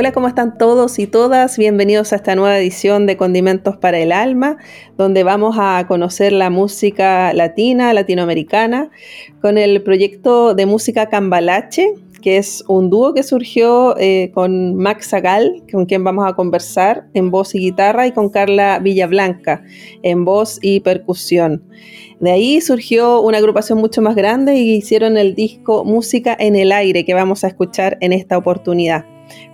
Hola, ¿cómo están todos y todas? Bienvenidos a esta nueva edición de Condimentos para el Alma, donde vamos a conocer la música latina, latinoamericana, con el proyecto de música Cambalache, que es un dúo que surgió eh, con Max Zagal, con quien vamos a conversar en voz y guitarra, y con Carla Villablanca en voz y percusión. De ahí surgió una agrupación mucho más grande y hicieron el disco Música en el Aire, que vamos a escuchar en esta oportunidad.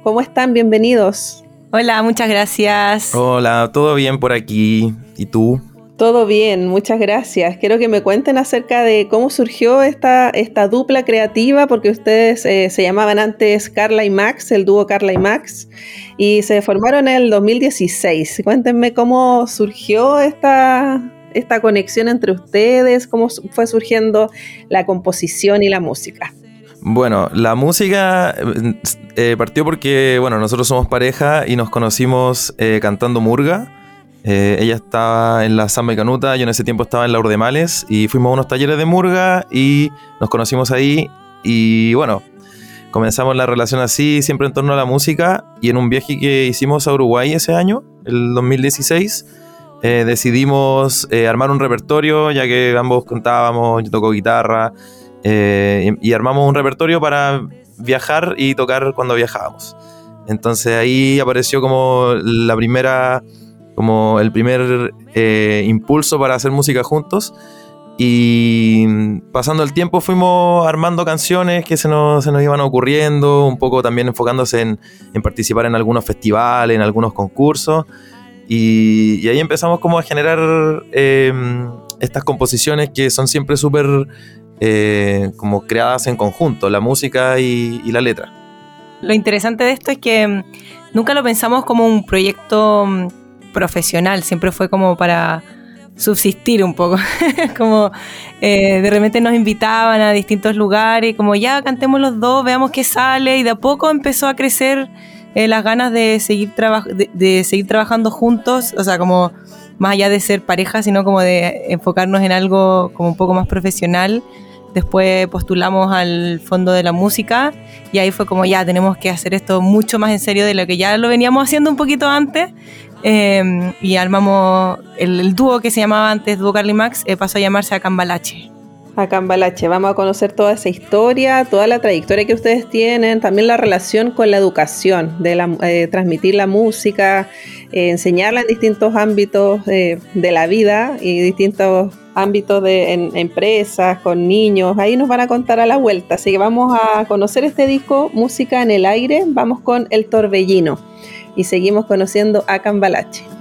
¿Cómo están? Bienvenidos. Hola, muchas gracias. Hola, todo bien por aquí. ¿Y tú? Todo bien, muchas gracias. Quiero que me cuenten acerca de cómo surgió esta, esta dupla creativa, porque ustedes eh, se llamaban antes Carla y Max, el dúo Carla y Max, y se formaron en el 2016. Cuéntenme cómo surgió esta, esta conexión entre ustedes, cómo fue surgiendo la composición y la música. Bueno, la música eh, eh, partió porque, bueno, nosotros somos pareja y nos conocimos eh, cantando murga. ella estaba en la Samba y Canuta, yo en ese tiempo estaba en la Urdemales y fuimos a unos talleres de murga y nos conocimos ahí y bueno, comenzamos la relación así, siempre en torno a la música y en un viaje que hicimos a Uruguay ese año, el 2016, decidimos armar un repertorio ya que ambos cantábamos, yo toco guitarra. Eh, y, armamos un repertorio para viajar y tocar cuando viajábamos. Entonces ahí apareció como la primera, como el primer eh, impulso para hacer música juntos. Y pasando el tiempo fuimos armando canciones que se nos, se nos iban ocurriendo, un poco también enfocándose en, en participar en algunos festivales, en algunos concursos. Y, ahí empezamos como a generar eh, estas composiciones que son siempre súper eh, como creadas en conjunto, la música y, la letra. Lo interesante de esto es que mm, nunca lo pensamos como un proyecto mm, profesional, siempre fue como para subsistir un poco, como eh, de repente nos invitaban a distintos lugares, como ya cantemos los dos, veamos qué sale, y de a poco empezó a crecer eh, las ganas de seguir, de seguir trabajando juntos, o sea, como más allá de ser pareja, sino como de enfocarnos en algo como un poco más profesional. Después postulamos al Fondo de la Música y ahí fue como ya tenemos que hacer esto mucho más en serio de lo que ya lo veníamos haciendo un poquito antes. Em, y armamos el, dúo que se llamaba antes Dúo Carly Max, eh, pasó a llamarse Acambalache. Acambalache, vamos a conocer toda esa historia, toda la trayectoria que ustedes tienen, también la relación con la educación, de eh, transmitir la música, eh, enseñarla en distintos ámbitos de la vida y distintos ámbitos de empresas, con niños, ahí nos van a contar a la vuelta. Así que vamos a conocer este disco, Música en el Aire, vamos con El Torbellino y seguimos conociendo a Cambalache.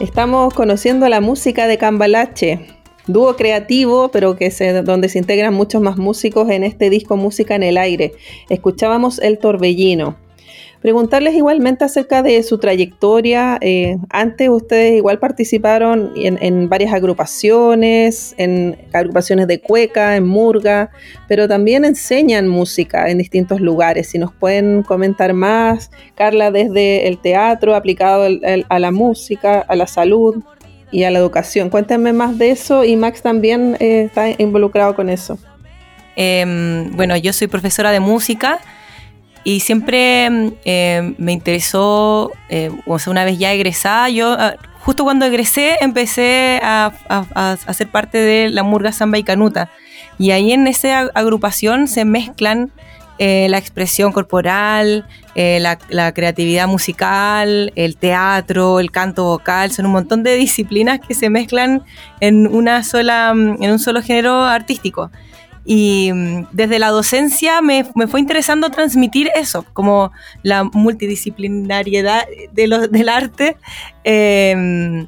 Estamos conociendo la música de Cambalache, dúo creativo, pero que se, donde se integran muchos más músicos en este disco Música en el Aire. Escuchábamos El Torbellino. Preguntarles igualmente acerca de su trayectoria. Eh, antes ustedes igual participaron en, varias agrupaciones, en agrupaciones de cueca, en murga, pero también enseñan música en distintos lugares. Si nos pueden comentar más, Carla, desde el teatro aplicado a la música, a la salud y a la educación. Cuéntenme más de eso y Max también eh, está involucrado con eso. Em, bueno, yo soy profesora de música y siempre eh, me interesó, eh, o sea, una vez ya egresada, yo ah, justo cuando egresé empecé a, a, ser parte de la Murga Samba y Canuta. Y ahí en esa agrupación se mezclan eh, la expresión corporal, la, la, creatividad musical, el teatro, el canto vocal, son un montón de disciplinas que se mezclan en una sola, en un solo género artístico. Y mm, desde la docencia me, me, fue interesando transmitir eso, como la multidisciplinariedad de lo, del arte, em,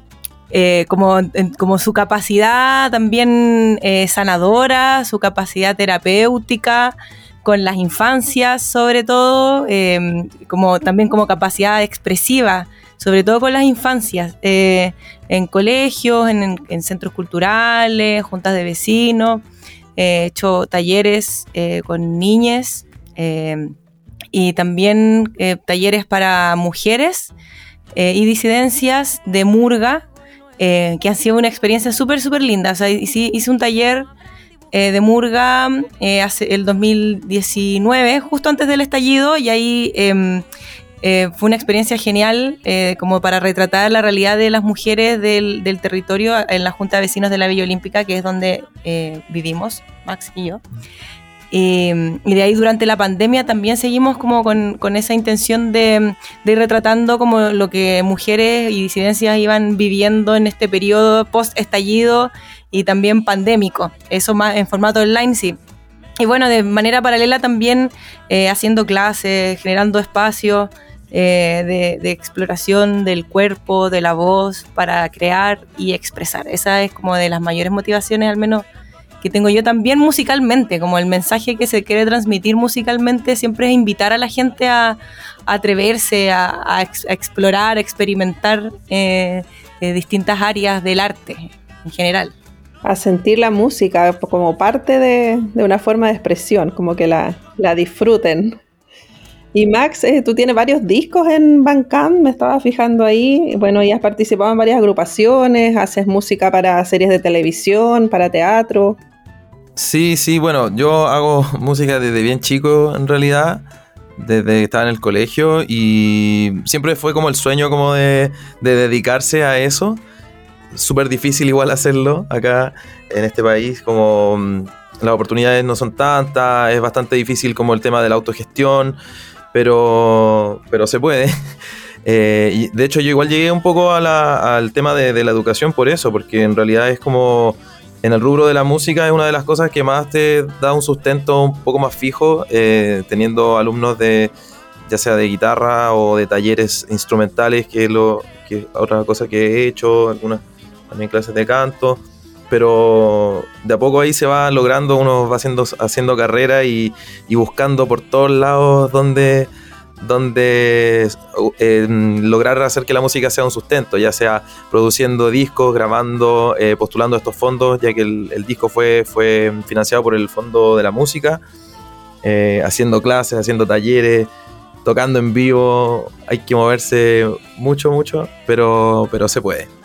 eh, como, como, su capacidad también eh, sanadora, su capacidad terapéutica con las infancias sobre todo, em, como, también como capacidad expresiva, sobre todo con las infancias, eh, en colegios, en centros culturales, juntas de vecinos he hecho talleres eh, con niñas eh, y también eh, talleres para mujeres y disidencias de Murga, que han sido una experiencia súper, súper linda. O sea, hice, un taller de Murga hace el 2019, justo antes del estallido, y ahí em, eh, fue una experiencia genial eh, como para retratar la realidad de las mujeres del, territorio en la Junta de Vecinos de la Villa Olímpica, que es donde eh, vivimos, Max y yo. y de ahí durante la pandemia también seguimos como con, con esa intención de, de, ir retratando como lo que mujeres y disidencias iban viviendo en este periodo post-estallido y también pandémico. Eso más en formato online, sí. Y bueno, de manera paralela también haciendo clases, generando espacios. Eh, de, exploración del cuerpo, de la voz, para crear y expresar. Esa es como de las mayores motivaciones, al menos que tengo yo también musicalmente, como el mensaje que se quiere transmitir musicalmente siempre es invitar a la gente a, atreverse, a, explorar, a experimentar eh, eh, distintas áreas del arte en general. A sentir la música como parte de, una forma de expresión, como que la, la disfruten. Y Max, eh, tú tienes varios discos en Bandcamp, me estaba fijando ahí. Bueno, y has participado en varias agrupaciones, haces música para series de televisión, para teatro. Sí, sí, bueno, yo hago música desde bien chico en realidad, desde que estaba en el colegio y siempre fue como el sueño como de, de dedicarse a eso. Súper difícil igual hacerlo acá en este país, como mm, las oportunidades no son tantas, es bastante difícil como el tema de la autogestión pero, pero se puede. Eh, y de hecho, yo igual llegué un poco al tema de, la educación por eso, porque en realidad es como en el rubro de la música es una de las cosas que más te da un sustento un poco más fijo, eh, teniendo alumnos de ya sea de guitarra o de talleres instrumentales, que es lo, que otra cosa que he hecho, algunas también clases de canto pero de a poco ahí se va logrando, uno va haciendo, haciendo carrera y, buscando por todos lados donde, donde eh, lograr hacer que la música sea un sustento, ya sea produciendo discos, grabando, eh, postulando estos fondos, ya que el, disco fue, fue financiado por el Fondo de la Música, eh, haciendo clases, haciendo talleres, tocando en vivo, hay que moverse mucho, mucho, pero, pero se puede.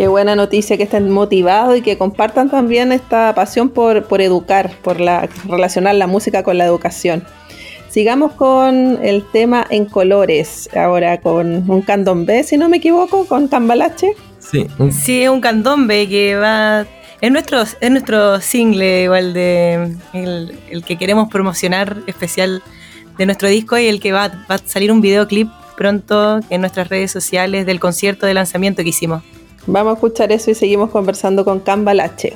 Qué buena noticia que estén motivados y que compartan también esta pasión por, educar, por la, relacionar la música con la educación. Sigamos con el tema en colores, ahora con un candombe, si no me equivoco, con cambalache. Sí, sí es un candombe que va... Es nuestro, es nuestro single igual de el, el, que queremos promocionar especial de nuestro disco y el que va, va a salir un videoclip pronto en nuestras redes sociales del concierto de lanzamiento que hicimos. Vamos a escuchar eso y seguimos conversando con Cambalache.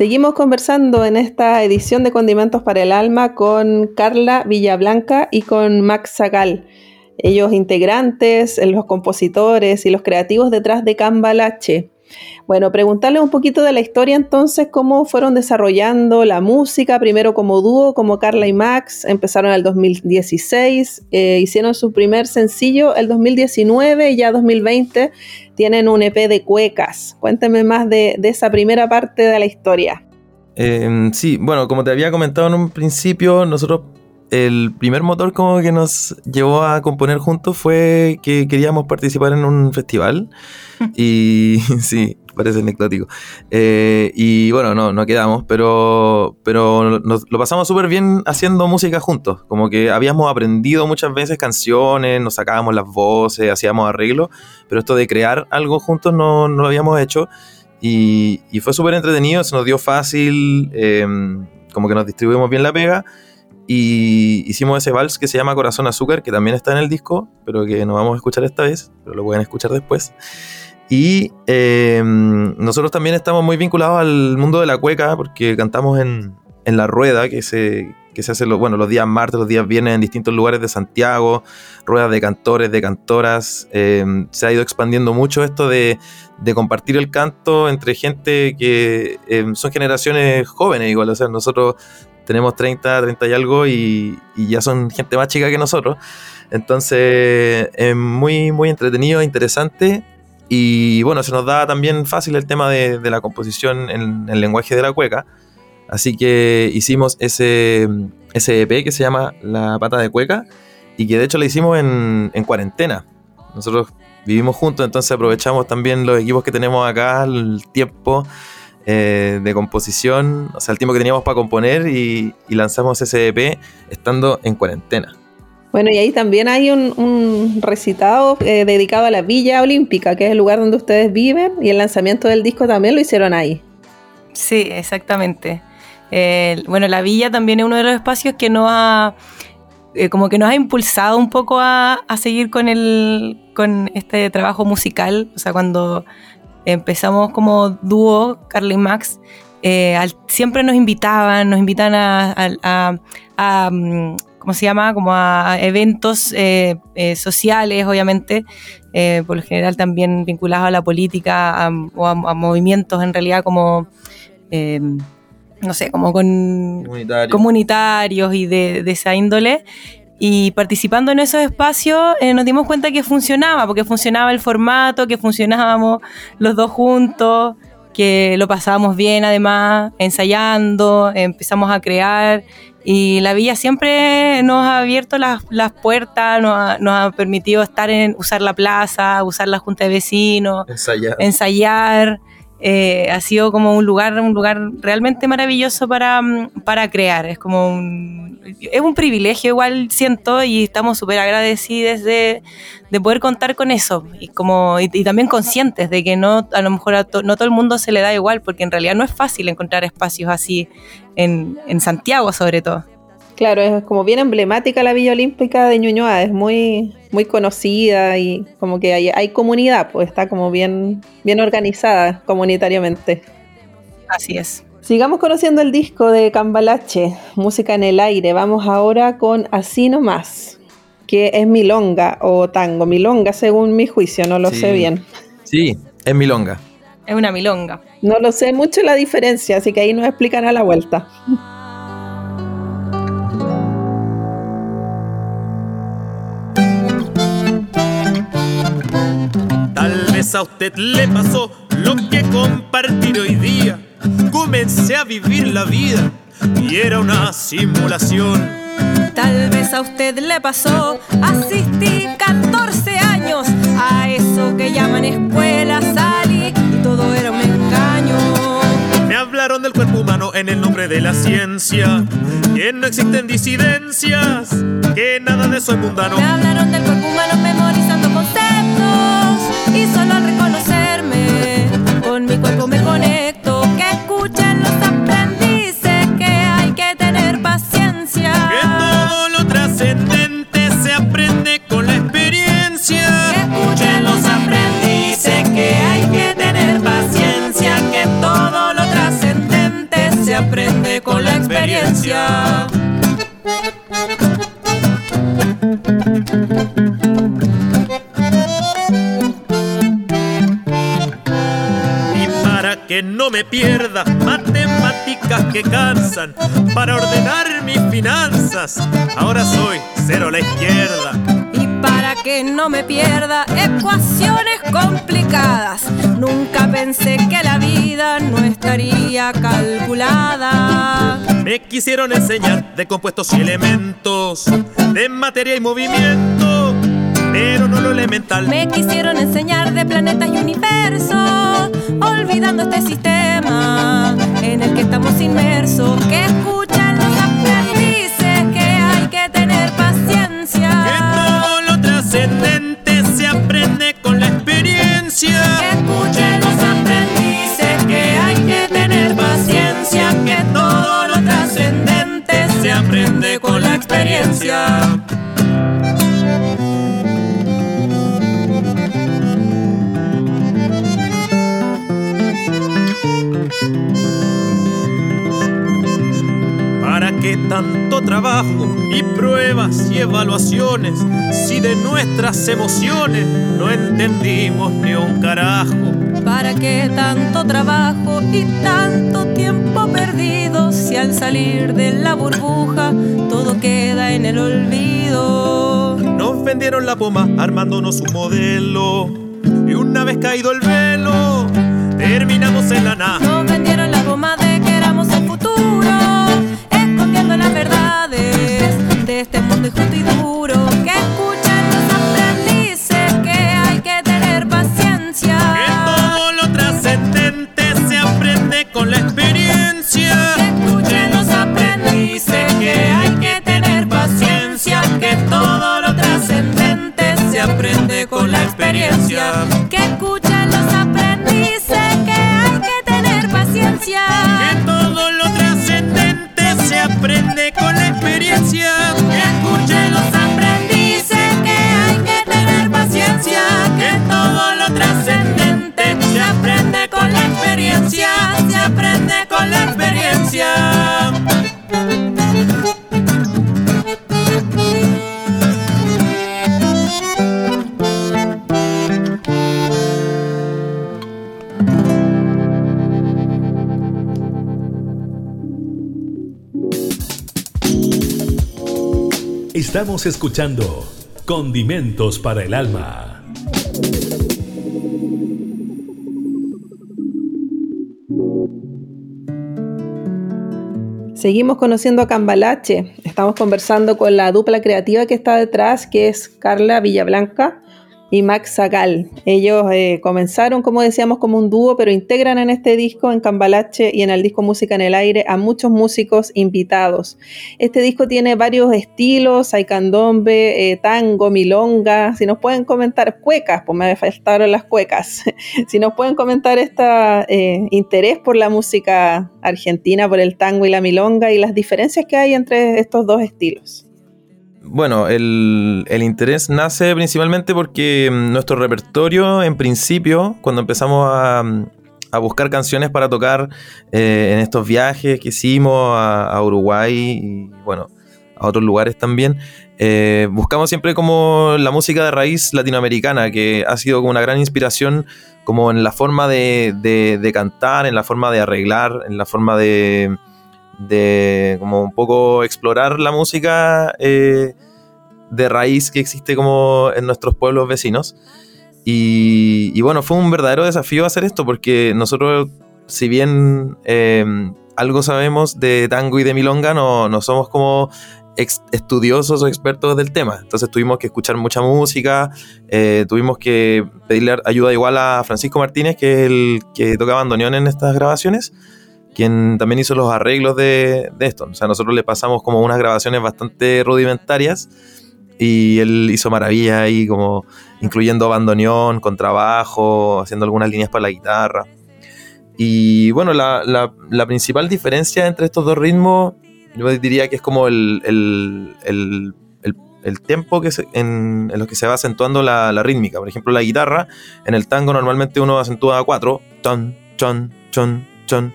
Seguimos conversando en esta edición de Condimentos para el Alma con Carla Villablanca y con Max Zagal. Ellos integrantes, los compositores y los creativos detrás de Cambalache. Bueno, preguntarles un poquito de la historia entonces, cómo fueron desarrollando la música, primero como dúo, como Carla y Max, empezaron en el 2016, eh, hicieron su primer sencillo el 2019 y ya 2020 tienen un EP de cuecas. Cuénteme más de, esa primera parte de la historia. Eh, sí, bueno, como te había comentado en un principio, nosotros el primer motor como que nos llevó a componer juntos fue que queríamos participar en un festival y sí, parece anecdótico. Eh, y bueno, no, no quedamos, pero, pero nos, lo pasamos súper bien haciendo música juntos. Como que habíamos aprendido muchas veces canciones, nos sacábamos las voces, hacíamos arreglos, pero esto de crear algo juntos no, no lo habíamos hecho. Y, y fue súper entretenido, se nos dio fácil, eh, como que nos distribuimos bien la pega. Y hicimos ese vals que se llama Corazón Azúcar, que también está en el disco, pero que no vamos a escuchar esta vez, pero lo pueden escuchar después. Y eh, nosotros también estamos muy vinculados al mundo de la cueca, porque cantamos en, en La Rueda, que se, que se hace los, bueno, los días martes, los días viernes en distintos lugares de Santiago, ruedas de cantores, de cantoras. Eh, se ha ido expandiendo mucho esto de, de compartir el canto entre gente que eh, son generaciones jóvenes, igual. O sea, nosotros tenemos 30, 30 y algo y, y ya son gente más chica que nosotros. Entonces, es muy, muy entretenido, interesante. Y bueno, se nos da también fácil el tema de, de la composición en el lenguaje de la cueca. Así que hicimos ese, ese EP que se llama La Pata de Cueca. y que de hecho la hicimos en, en cuarentena. Nosotros vivimos juntos, entonces aprovechamos también los equipos que tenemos acá, el tiempo eh, de composición, o sea, el tiempo que teníamos para componer y, lanzamos ese EP estando en cuarentena. Bueno, y ahí también hay un, recitado eh, dedicado a la Villa Olímpica, que es el lugar donde ustedes viven, y el lanzamiento del disco también lo hicieron ahí. Sí, exactamente. bueno, la Villa también es uno de los espacios que nos ha, eh, como que nos ha impulsado un poco a, a seguir con, el, con este trabajo musical. O sea, cuando empezamos como dúo, Carly y Max, eh, siempre nos invitaban, nos invitan a, mm, ¿cómo se llama? Como a eventos eh, eh, sociales, obviamente, por lo general también vinculados a la política o a, movimientos en realidad como, no sé, como con comunitarios y de, de esa índole. Y participando en esos espacios eh, nos dimos cuenta que funcionaba, porque funcionaba el formato, que funcionábamos los dos juntos, que lo pasábamos bien además, ensayando, empezamos a crear. Y la villa siempre nos ha abierto las, puertas, nos ha, nos ha, permitido estar en, usar la plaza, usar la junta de vecinos, ensayar. ensayar eh, ha sido como un lugar, un lugar realmente maravilloso para, mm, para crear. Es como un, es un privilegio igual siento y estamos súper agradecidos de, de, poder contar con eso y como y, también conscientes de que no a lo mejor no todo el mundo se le da igual porque en realidad no es fácil encontrar espacios así en, en Santiago sobre todo. Claro, es como bien emblemática la Villa Olímpica de Ñuñoa, es muy, muy conocida y como que hay, hay comunidad, pues está como bien, bien organizada comunitariamente. Así es. Sigamos conociendo el disco de Cambalache, Música en el Aire. Vamos ahora con Así No Más, que es milonga o tango. Milonga, según mi juicio, no lo sé bien. Sí, es milonga. Es una milonga. No lo sé mucho la diferencia, así que ahí nos explican a la vuelta. a usted le pasó lo que compartir hoy día. Comencé a vivir la vida y era una simulación. Tal vez a usted le pasó, asistí 14 años a eso que llaman escuela, salí y todo era un engaño. Me hablaron del cuerpo humano en el nombre de la ciencia, que no existen disidencias, que nada de eso es mundano. Me hablaron del cuerpo humano memorizando conceptos y solo mi aprende con la experiencia. que no me pierda matemáticas que cansan para ordenar mis finanzas. Ahora soy cero a la izquierda. Que no me pierda ecuaciones complicadas, nunca pensé que la vida no estaría calculada. Me quisieron enseñar de compuestos y elementos, de materia y movimiento pero no lo elemental. Me quisieron enseñar de planetas y universos, olvidando este sistema en el que estamos inmersos. Que escuchan los aprendices que hay que tener paciencia. Experiencia. Que escuchen los aprendices que hay que tener paciencia. Que todo lo trascendente se aprende con la experiencia. Tanto trabajo y pruebas y evaluaciones si de nuestras emociones no entendimos ni un carajo? ¿Para qué tanto trabajo y tanto tiempo perdido si al salir de la burbuja todo queda en el olvido? Nos vendieron la poma armándonos un modelo y una vez caído el velo terminamos en la nada. Nos vendieron la poma de que éramos el futuro las verdades de este mundo injusto y duro Estamos escuchando Condimentos para el Alma. Seguimos conociendo a Cambalache. Estamos conversando con la dupla creativa que está detrás, que es Carla Villablanca y Max Zagal. Ellos eh, comenzaron, como decíamos, como un dúo, pero integran en este disco, en Cambalache y en el disco Música en el Aire, a muchos músicos invitados. Este disco tiene varios estilos, hay candombe, eh, tango, milonga. Si nos pueden comentar cuecas, pues me faltaron las cuecas. si nos pueden comentar este interés por la música argentina, por el tango y la milonga y las diferencias que hay entre estos dos estilos. Bueno, el, interés nace principalmente porque mm, nuestro repertorio, en principio, cuando empezamos a, mm, buscar canciones para tocar eh, en estos viajes que hicimos a, Uruguay y, bueno, a otros lugares también, eh, buscamos siempre como la música de raíz latinoamericana, que ha sido como una gran inspiración como en la forma de cantar, en la forma de arreglar, en la forma de de como un poco explorar la música eh, de raíz que existe como en nuestros pueblos vecinos. Y, bueno, fue un verdadero desafío hacer esto porque nosotros, si bien eh, algo sabemos de tango y de milonga, no, no somos como estudiosos o expertos del tema. Entonces tuvimos que escuchar mucha música, eh, tuvimos que pedirle ayuda igual a Francisco Martínez, que es el que toca bandoneón en estas grabaciones quien también hizo los arreglos de, esto. O sea, nosotros le pasamos como unas grabaciones bastante rudimentarias y él hizo maravillas ahí, como incluyendo bandoneón, contrabajo, haciendo algunas líneas para la guitarra. Y bueno, la, principal diferencia entre estos dos ritmos, yo diría que es como el, el, que en, en los que se va acentuando la, la, rítmica. Por ejemplo, la guitarra, en el tango normalmente uno acentúa a cuatro, ton, chon, chon, chon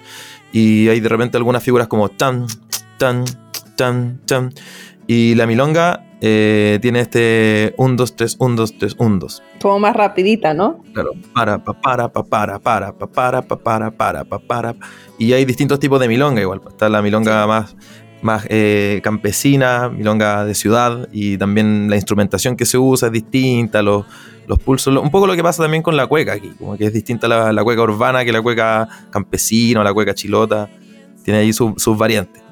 y hay de repente algunas figuras como tan, tan, tan, tan. Y la milonga eh, tiene este 1, 2, 3, 1, 2, 3, 1, 2. Como más rapidita, ¿no? Claro. Para, pa, para, pa, para, para, pa, para, pa, para, para, pa, para. Y hay distintos tipos de milonga igual. Está la milonga más, más eh, campesina, milonga de ciudad, y también la instrumentación que se usa es distinta, los los pulsos. Un poco lo que pasa también con la cueca aquí, como que es distinta la, la cueca urbana que la cueca campesina o la cueca chilota. Tiene ahí sus variantes.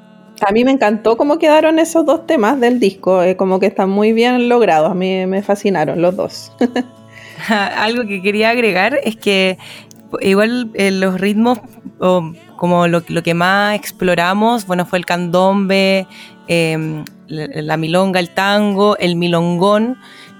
A mí me encantó cómo quedaron esos dos temas del disco, eh, como que están muy bien logrados, a mí me fascinaron los dos. Algo que quería agregar es que igual eh, los ritmos, como lo, que más exploramos, bueno, fue el candombe, em, la milonga, el tango, el milongón,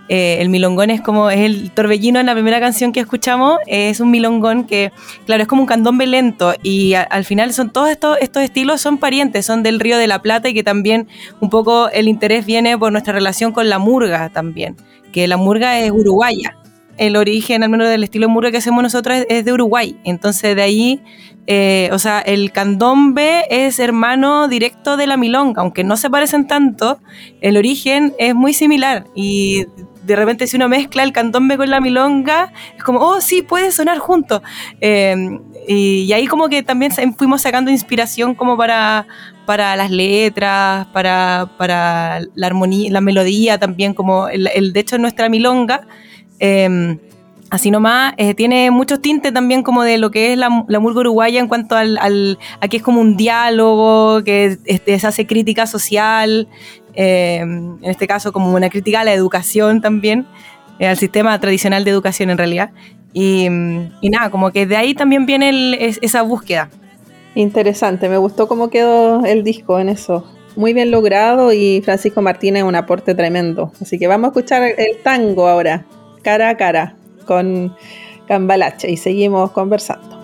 eh, el milongón es como es el torbellino en la primera canción que escuchamos, es un milongón que, claro, es como un candombe lento y al final son todos estos, estos estilos son parientes, son del Río de la Plata y que también un poco el interés viene por nuestra relación con la murga también, que la murga es uruguaya. El origen, al menos del estilo murga que hacemos nosotros, es, de Uruguay. Entonces, de ahí, eh, o sea, el candombe es hermano directo de la milonga, aunque no se parecen tanto, el origen es muy similar y de repente si uno mezcla el candombe con la milonga, es como, oh, sí, puede sonar juntos. Em, y, ahí como que también fuimos sacando inspiración como para, para las letras, para, para la armonía, la melodía también, como el, de hecho nuestra milonga. Em, así nomás, eh, tiene muchos tintes también como de lo que es la, la murga uruguaya en cuanto al, al, a que es como un diálogo, que se hace crítica social, eh, en este caso como una crítica a la educación también, eh, al sistema tradicional de educación en realidad. Y, nada, como que de ahí también viene esa búsqueda. Interesante, me gustó cómo quedó el disco en eso. Muy bien logrado y Francisco Martínez un aporte tremendo. Así que vamos a escuchar el tango ahora, cara a cara, con Cambalache y seguimos conversando.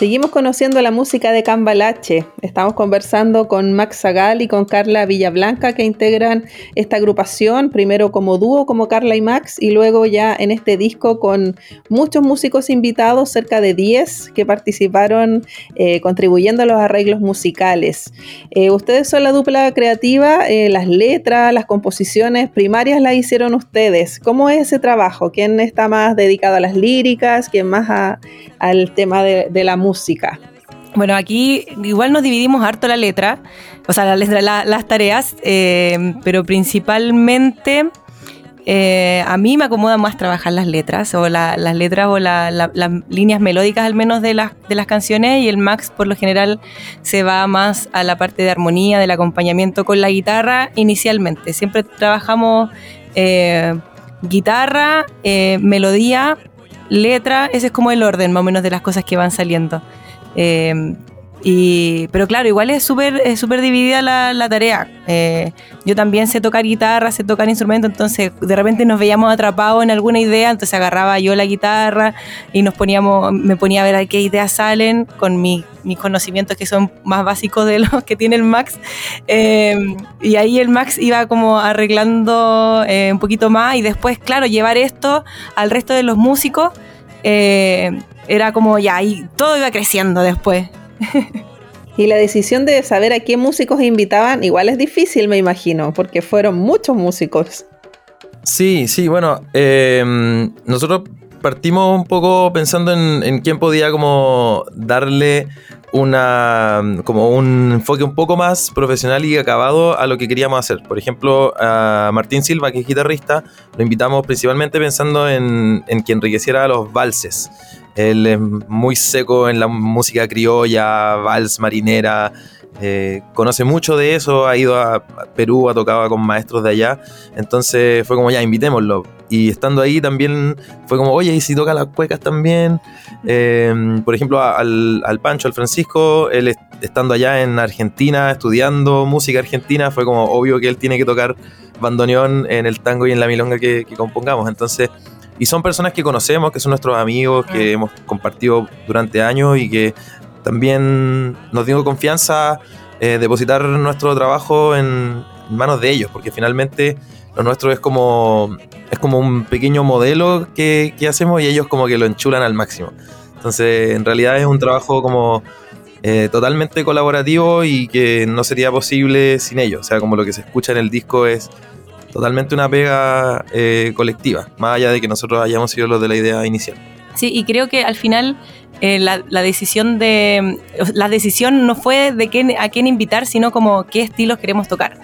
Seguimos conociendo la música de Cambalache. Estamos conversando con Max Zagal y con Carla Villablanca que integran esta agrupación, primero como dúo como Carla y Max y luego ya en este disco con muchos músicos invitados, cerca de 10 que participaron eh, contribuyendo a los arreglos musicales. Eh, ustedes son la dupla creativa, eh, las letras, las composiciones primarias las hicieron ustedes. ¿Cómo es ese trabajo? ¿Quién está más dedicado a las líricas? ¿Quién más al tema de la música? Bueno, aquí igual nos dividimos harto la letra, o sea, las tareas, eh, pero principalmente eh, a mí me acomoda más trabajar las letras, o la- las letras o la- la- las líneas melódicas al menos de las, de las canciones, y el Max por lo general se va más a la parte de armonía, del acompañamiento con la guitarra inicialmente. Siempre trabajamos eh, guitarra, melodía, letra, ese es como el orden más o menos de las cosas que van saliendo. Eh, y, pero claro, igual es súper es súper dividida la, tarea. Eh, yo también sé tocar guitarra, sé tocar instrumento, entonces de repente nos veíamos atrapados en alguna idea, entonces agarraba yo la guitarra y nos poníamos, me ponía a ver qué ideas salen con mi- mis conocimientos que son más básicos de los que tiene el Max. Eh, y ahí el Max iba como arreglando eh, un poquito más y después, claro, llevar esto al resto de los músicos. era como ya, ahí todo iba creciendo después. Y la decisión de saber a qué músicos invitaban igual es difícil, me imagino, porque fueron muchos músicos. Sí, sí, bueno, eh, nosotros partimos un poco pensando en, quién podía como darle una como un enfoque un poco más profesional y acabado a lo que queríamos hacer. Por ejemplo, a Martín Silva, que es guitarrista, lo invitamos principalmente pensando en, en que enriqueciera los valses. Él es muy seco en la música criolla, vals, marinera, eh, conoce mucho de eso, ha ido a Perú, ha tocado con maestros de allá, entonces fue como ya, invitémoslo. Y estando ahí también fue como, oye, ¿y si toca las cuecas también? Eh, por ejemplo, al, al Pancho, al Francisco, él est- estando allá en Argentina, estudiando música argentina, fue como obvio que él tiene que tocar bandoneón en el tango y en la milonga que compongamos. Entonces, y son personas que conocemos, que son nuestros amigos, que hemos compartido durante años y que también nos dio confianza eh, depositar nuestro trabajo en, manos de ellos, porque finalmente lo nuestro es como, es como un pequeño modelo que, que hacemos y ellos como que lo enchulan al máximo. Entonces, en realidad es un trabajo como eh, totalmente colaborativo y que no sería posible sin ellos. O sea, como lo que se escucha en el disco es totalmente una pega eh, colectiva, más allá de que nosotros hayamos sido los de la idea inicial. Sí, y creo que al final eh, la, la decisión de la decisión no fue de quién, a quién invitar, sino como qué estilos queremos tocar.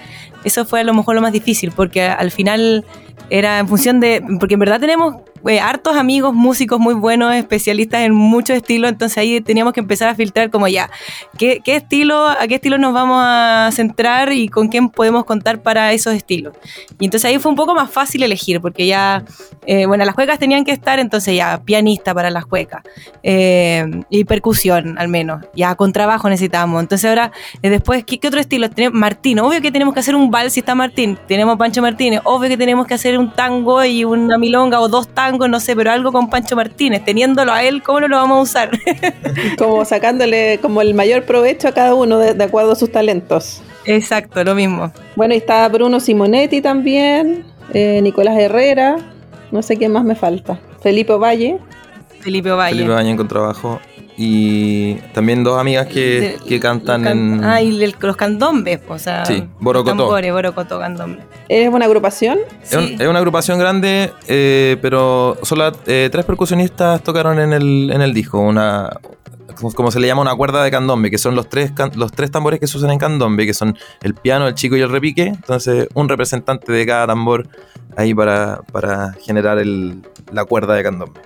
Eso fue a lo mejor lo más difícil, porque al final era en función de, porque en verdad tenemos eh, hartos amigos, músicos muy buenos, especialistas en muchos estilos, entonces ahí teníamos que empezar a filtrar como ya, ¿qué, estilo, a qué estilo nos vamos a centrar y con quién podemos contar para esos estilos. Y entonces ahí fue un poco más fácil elegir, porque ya, eh, bueno, las cuecas tenían que estar, entonces ya, pianista para las cuecas, eh, y percusión al menos, ya con trabajo necesitamos. Entonces ahora, eh, después, ¿qué, ¿qué, otro estilo? Tenemos Martín, obvio que tenemos que hacer un vals si está Martín, tenemos Pancho Martínez, obvio que tenemos que hacer un tango y una milonga o dos tangos, no sé, pero algo con Pancho Martínez, teniéndolo a él, ¿cómo no lo vamos a usar? como sacándole como el mayor provecho a cada uno de, de acuerdo a sus talentos. Exacto, lo mismo. Bueno, y está Bruno Simonetti también, eh, Nicolás Herrera, no sé quién más me falta. Felipe Valle. Felipe Valle. Felipe Valle en contrabajo. Y también dos amigas que, que cantan can, en. Ah, y el, los candombes, o sea. Sí, Borocotó. Tambores, Borocotó, candombe. ¿Es una agrupación? Sí. Es, un, es, una agrupación grande, eh, pero solo eh, tres percusionistas tocaron en el, en el disco. Una, como se le llama, una cuerda de candombe, que son los tres, los tres tambores que se usan en candombe, que son el piano, el chico y el repique. Entonces, un representante de cada tambor ahí para, para generar el, la cuerda de candombe.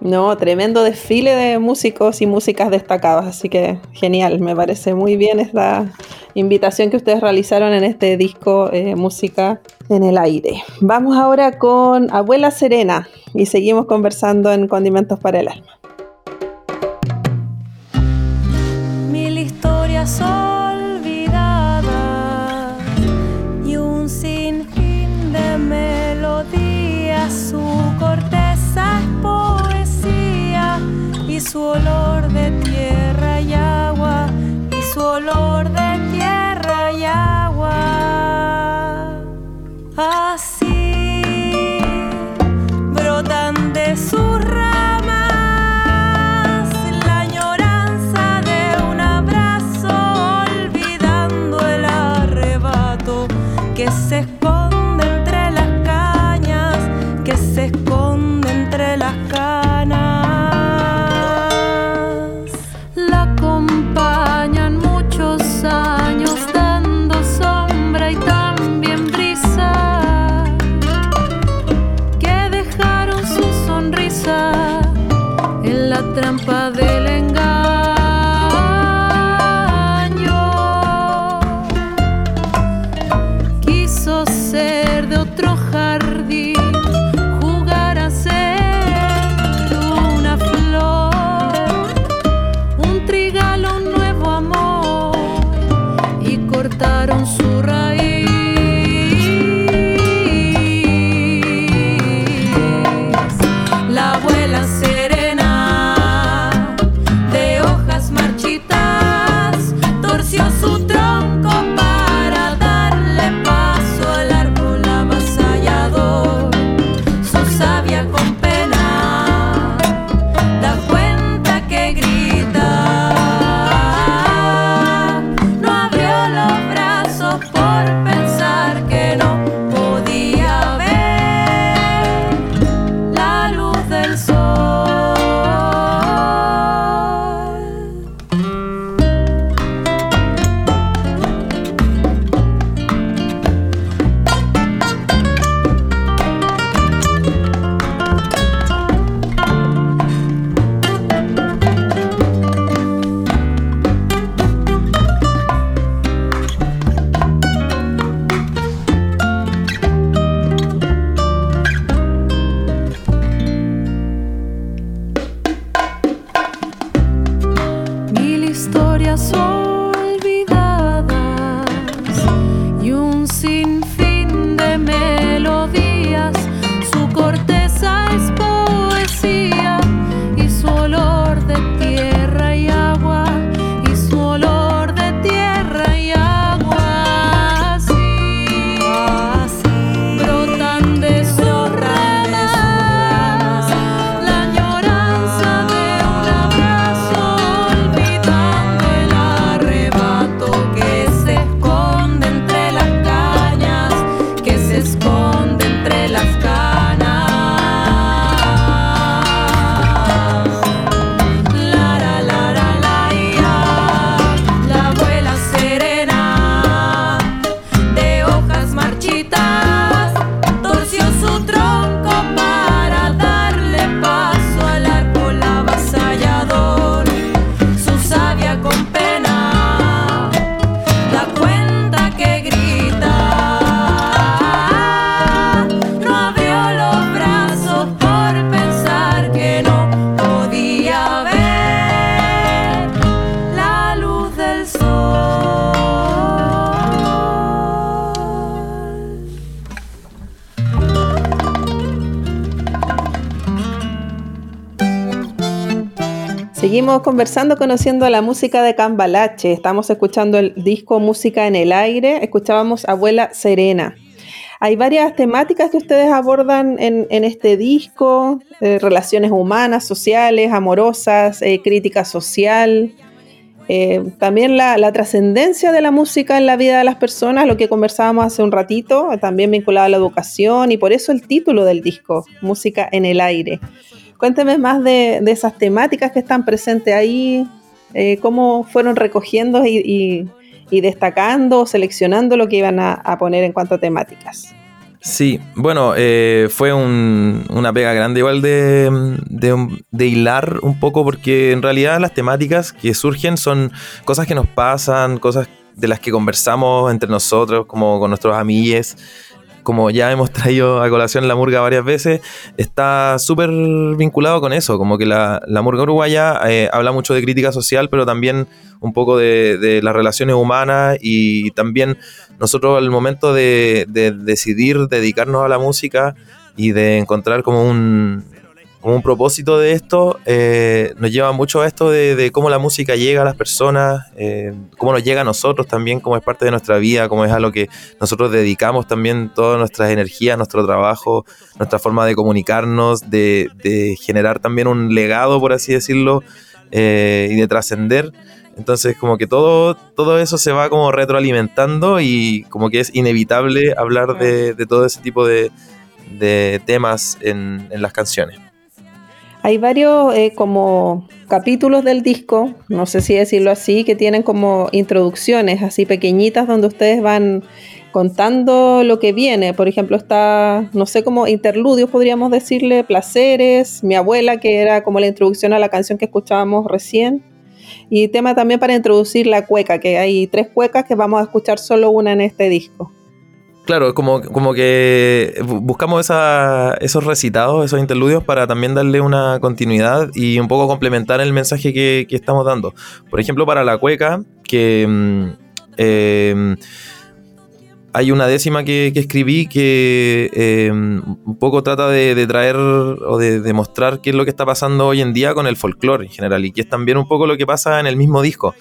No, tremendo desfile de músicos y músicas destacados, así que genial, me parece muy bien esta invitación que ustedes realizaron en este disco eh, Música en el Aire. Vamos ahora con Abuela Serena y seguimos conversando en Condimentos para el Alma. Mil historias olvidadas y un sinfín de melodías, su corteza su olor de tierra y agua y su olor Seguimos conversando, conociendo la música de Cambalache. Estamos escuchando el disco Música en el Aire. Escuchábamos Abuela Serena. Hay varias temáticas que ustedes abordan en, este disco, eh, relaciones humanas, sociales, amorosas, eh, crítica social, eh, también la trascendencia de la música en la vida de las personas, lo que conversábamos hace un ratito, también vinculado a la educación y por eso el título del disco, Música en el Aire. Cuénteme más de, esas temáticas que están presentes ahí, eh, cómo fueron recogiendo y, destacando, seleccionando lo que iban a, poner en cuanto a temáticas. Sí, bueno, eh, fue una pega grande igual de, de, hilar un poco porque en realidad las temáticas que surgen son cosas que nos pasan, cosas de las que conversamos entre nosotros, como con nuestros amigues como ya hemos traído a colación la murga varias veces, está súper vinculado con eso, como que la, murga uruguaya eh, habla mucho de crítica social, pero también un poco de, las relaciones humanas y también nosotros al momento de decidir dedicarnos a la música y de encontrar como un, como un propósito de esto, eh, nos lleva mucho a esto de, cómo la música llega a las personas, eh, cómo nos llega a nosotros también, cómo es parte de nuestra vida, cómo es a lo que nosotros dedicamos también todas nuestras energías, nuestro trabajo, nuestra forma de comunicarnos, de, generar también un legado, por así decirlo, eh, y de trascender. Entonces, como que todo, todo eso se va como retroalimentando y como que es inevitable hablar de, todo ese tipo de, temas en las canciones. Hay varios eh, como capítulos del disco, no sé si decirlo así, que tienen como introducciones así pequeñitas donde ustedes van contando lo que viene. Por ejemplo, está, no sé, como interludios podríamos decirle, placeres, mi abuela, que era como la introducción a la canción que escuchábamos recién. Y tema también para introducir la cueca, que hay tres cuecas que vamos a escuchar solo una en este disco. Claro, como, como que buscamos esos recitados, esos interludios para también darle una continuidad y un poco complementar el mensaje que, estamos dando. Por ejemplo, para la cueca, que mm, em, hay una décima que, escribí que em, un poco trata de, traer o de demostrar qué es lo que está pasando hoy en día con el folclore en general y que es también un poco lo que pasa en el mismo disco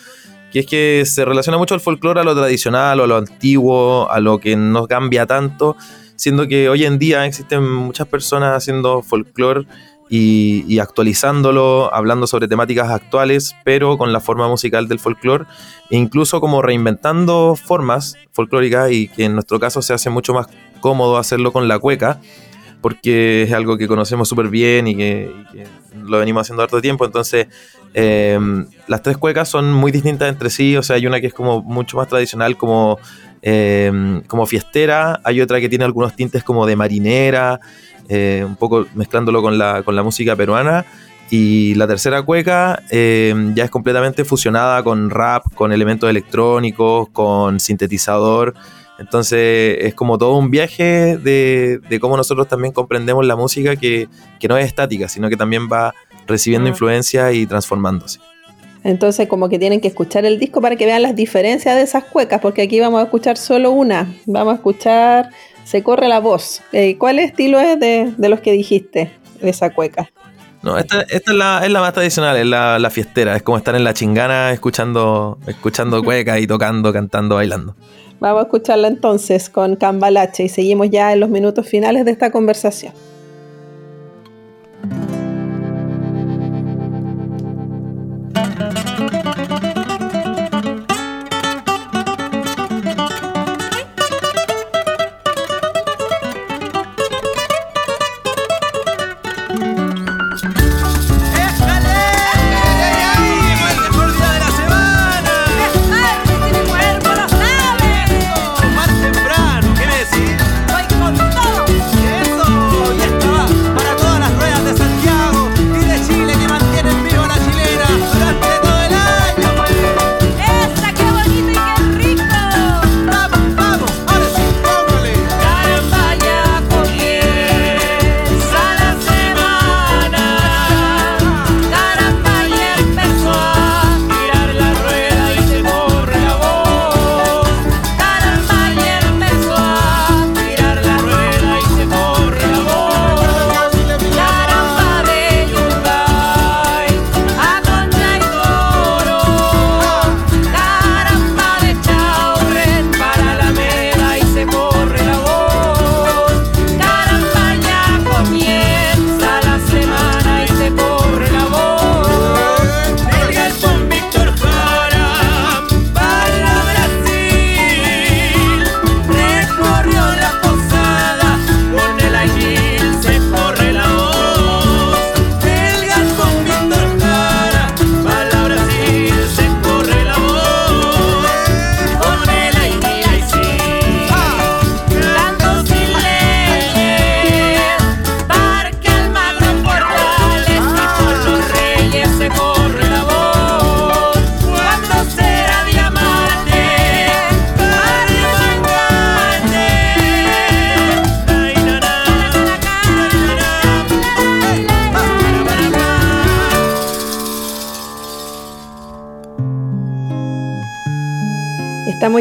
que es que se relaciona mucho el folclore a lo tradicional o a lo antiguo, a lo que no cambia tanto, siendo que hoy en día existen muchas personas haciendo folclore y, actualizándolo, hablando sobre temáticas actuales, pero con la forma musical del folclore, e incluso como reinventando formas folclóricas y que en nuestro caso se hace mucho más cómodo hacerlo con la cueca, porque es algo que conocemos súper bien y que, lo venimos haciendo harto tiempo, entonces Em, las tres cuecas son muy distintas entre sí, o sea, hay una que es como mucho más tradicional, como, em, como fiestera, hay otra que tiene algunos tintes como de marinera, eh, un poco mezclándolo con la, con la música peruana. Y la tercera cueca em, ya es completamente fusionada con rap, con elementos electrónicos, con sintetizador. Entonces es como todo un viaje de, de cómo nosotros también comprendemos la música que, que, no es estática, sino que también va recibiendo ah. influencia y transformándose. Entonces como que tienen que escuchar el disco para que vean las diferencias de esas cuecas, porque aquí vamos a escuchar solo una, vamos a escuchar Se corre la voz. Eh, ¿Cuál estilo es de, los que dijiste de esa cueca? No, esta, es, la, es, la, más tradicional, es la, la, fiestera, es como estar en la chingana escuchando, escuchando cueca y tocando, cantando, bailando. Vamos a escucharla entonces con Cambalache y seguimos ya en los minutos finales de esta conversación.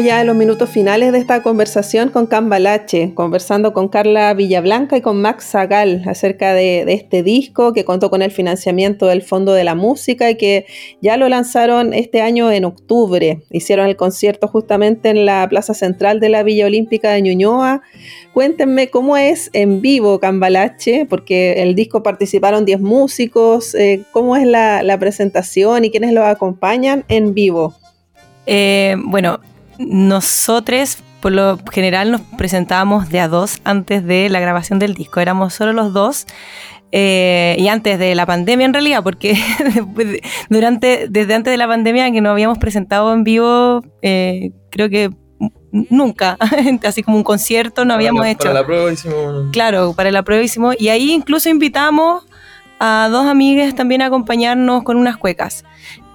Ya en los minutos finales de esta conversación con Cambalache, conversando con Carla Villablanca y con Max Zagal acerca de, este disco que contó con el financiamiento del Fondo de la Música y que ya lo lanzaron este año en octubre. Hicieron el concierto justamente en la Plaza Central de la Villa Olímpica de Ñuñoa. Cuéntenme cómo es en vivo Cambalache, porque el disco participaron 10 músicos, eh, cómo es la, la presentación y quiénes los acompañan en vivo. Eh, bueno, nosotros por lo general nos presentábamos de a dos antes de la grabación del disco, éramos solo los dos. Eh, y antes de la pandemia en realidad, porque durante, desde antes de la pandemia que no habíamos presentado en vivo, eh, creo que nunca, así como un concierto no habíamos la, hecho. Para la prueba hicimos... Claro, para la prueba hicimos, y ahí incluso invitamos a dos amigas también a acompañarnos con unas cuecas.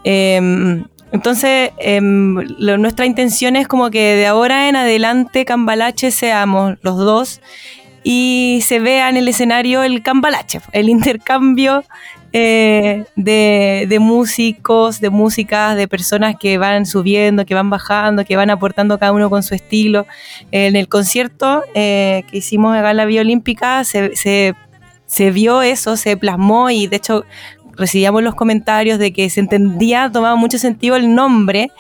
Eh, entonces, lo, nuestra intención es como que de ahora en adelante Cambalache seamos los dos y se vea en el escenario el Cambalache, el intercambio eh, de, músicos, de músicas, de personas que van subiendo, que van bajando, que van aportando cada uno con su estilo. En el concierto eh, que hicimos en la Vía Olímpica se, se vio eso, se plasmó y de hecho recibíamos los comentarios de que se entendía, tomaba mucho sentido el nombre,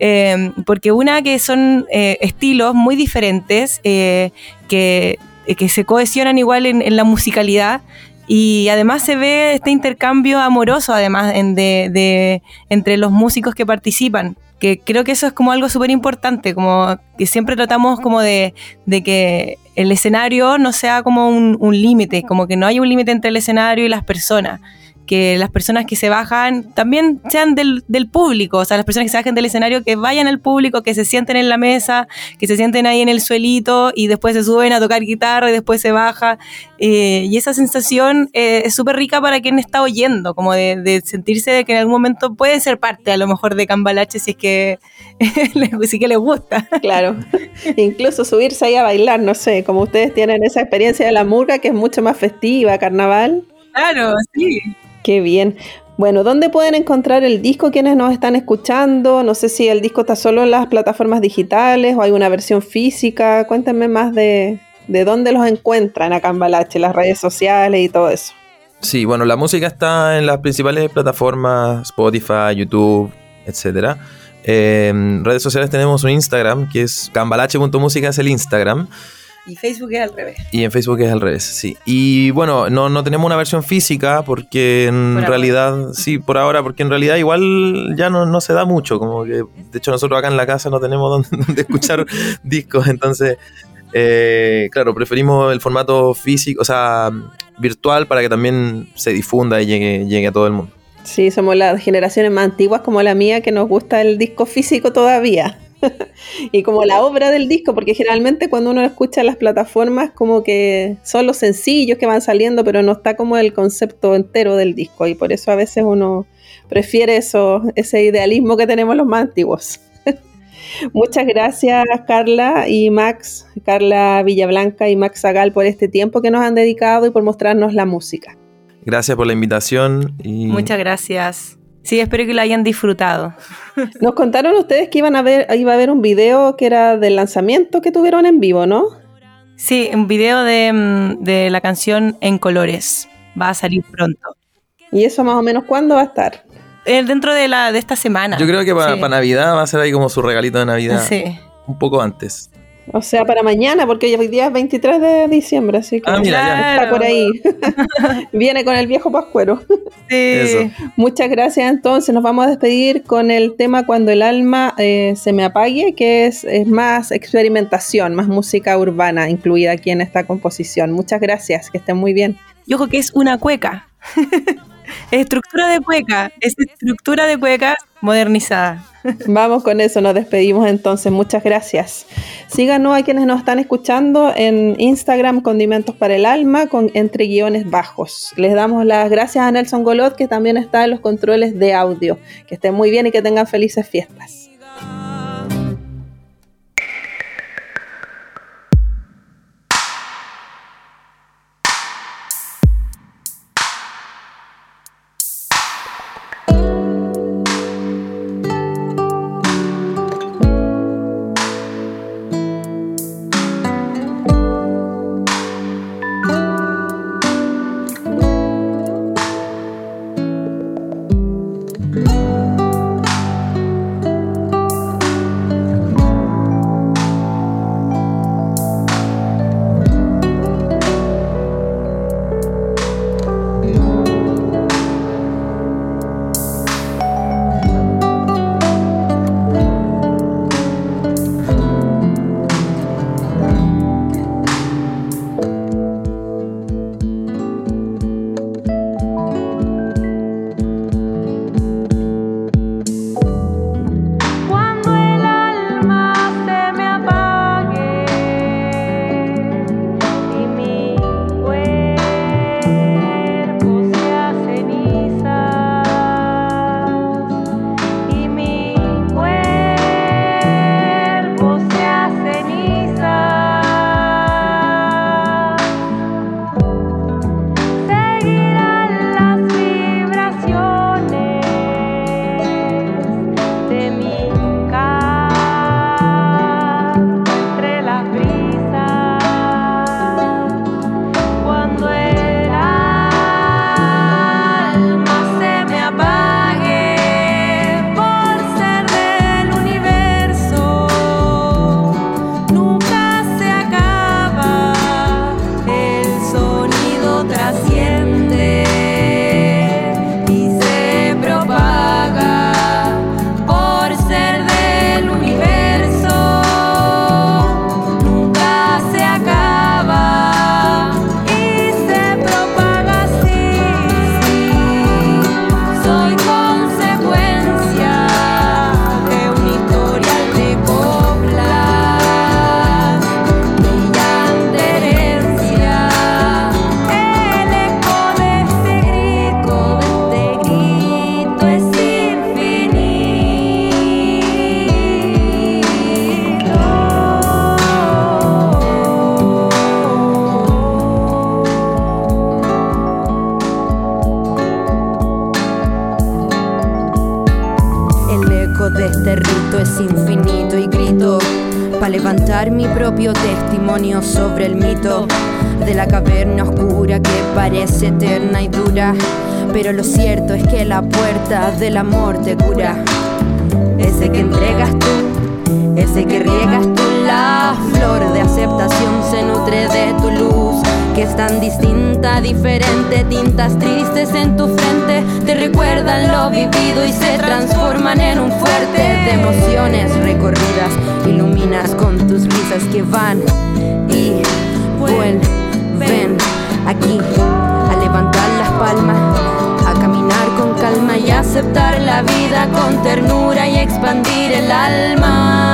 eh, porque una que son eh, estilos muy diferentes, eh, que, que, se cohesionan igual en, la musicalidad. Y además se ve este intercambio amoroso, además, de, de, entre los músicos que participan, que creo que eso es como algo súper importante, como que siempre tratamos como de, de, que el escenario no sea como un, un límite, como que no haya un límite entre el escenario y las personas que las personas que se bajan también sean del, del, público, o sea, las personas que se bajen del escenario, que vayan al público, que se sienten en la mesa, que se sienten ahí en el suelito y después se suben a tocar guitarra y después se baja. Eh, y esa sensación eh, es súper rica para quien está oyendo, como de, de, sentirse de que en algún momento puede ser parte a lo mejor de Cambalache si es que, si que les gusta. Claro, incluso subirse ahí a bailar, no sé, como ustedes tienen esa experiencia de la murga que es mucho más festiva, carnaval. Claro, sí. Qué bien. Bueno, ¿dónde pueden encontrar el disco quienes nos están escuchando? No sé si el disco está solo en las plataformas digitales o hay una versión física. Cuéntenme más de, de dónde los encuentran a Cambalache, las redes sociales y todo eso. Sí, bueno, la música está en las principales plataformas, Spotify, YouTube, etc. Eh, en redes sociales tenemos un Instagram que es cambalache.música, es el Instagram. Y Facebook es al revés. Y en Facebook es al revés, sí. Y bueno, no, no tenemos una versión física porque en por realidad, ahora. sí, por ahora, porque en realidad igual ya no, no, se da mucho. Como que, de hecho, nosotros acá en la casa no tenemos donde, donde escuchar discos. Entonces, eh, claro, preferimos el formato físico, o sea, virtual para que también se difunda y llegue, llegue a todo el mundo. Sí, somos las generaciones más antiguas como la mía que nos gusta el disco físico todavía. y como la obra del disco, porque generalmente cuando uno escucha las plataformas como que son los sencillos que van saliendo, pero no está como el concepto entero del disco y por eso a veces uno prefiere eso, ese idealismo que tenemos los más antiguos. Muchas gracias Carla y Max, Carla Villablanca y Max Zagal por este tiempo que nos han dedicado y por mostrarnos la música. Gracias por la invitación. Y... Muchas gracias. Sí, espero que lo hayan disfrutado. Nos contaron ustedes que iban a ver, iba a haber un video que era del lanzamiento que tuvieron en vivo, ¿no? Sí, un video de, de la canción En Colores. Va a salir pronto. ¿Y eso más o menos cuándo va a estar? Eh, dentro de, la, de esta semana. Yo creo que para, sí. para Navidad va a ser ahí como su regalito de Navidad. Sí. Un poco antes. O sea, para mañana, porque hoy día es 23 de diciembre, así que ah, mira, ya. está por ahí. Viene con el viejo pascuero. Sí. Eso. Muchas gracias. Entonces, nos vamos a despedir con el tema Cuando el alma eh, se me apague, que es, es, más experimentación, más música urbana incluida aquí en esta composición. Muchas gracias, que estén muy bien. Y ojo que es una cueca. estructura de cueca, es estructura de cueca modernizada. Vamos con eso, nos despedimos entonces. Muchas gracias. Síganos a quienes nos están escuchando en Instagram Condimentos para el Alma con entre guiones bajos. Les damos las gracias a Nelson Golot que también está en los controles de audio. Que estén muy bien y que tengan felices fiestas. Propio testimonio sobre el mito de la caverna oscura que parece eterna y dura. Pero lo cierto es que la puerta del amor te cura. Ese que entregas tú, ese que riegas tú, la flor de aceptación se nutre de tu luz que es tan distinta, diferente, tintas tristes en tu frente, te recuerdan lo vivido y se transforman en un fuerte de emociones recorridas, iluminas con tus risas que van y vuelven aquí a levantar las palmas, a caminar con calma y aceptar la vida con ternura y expandir el alma.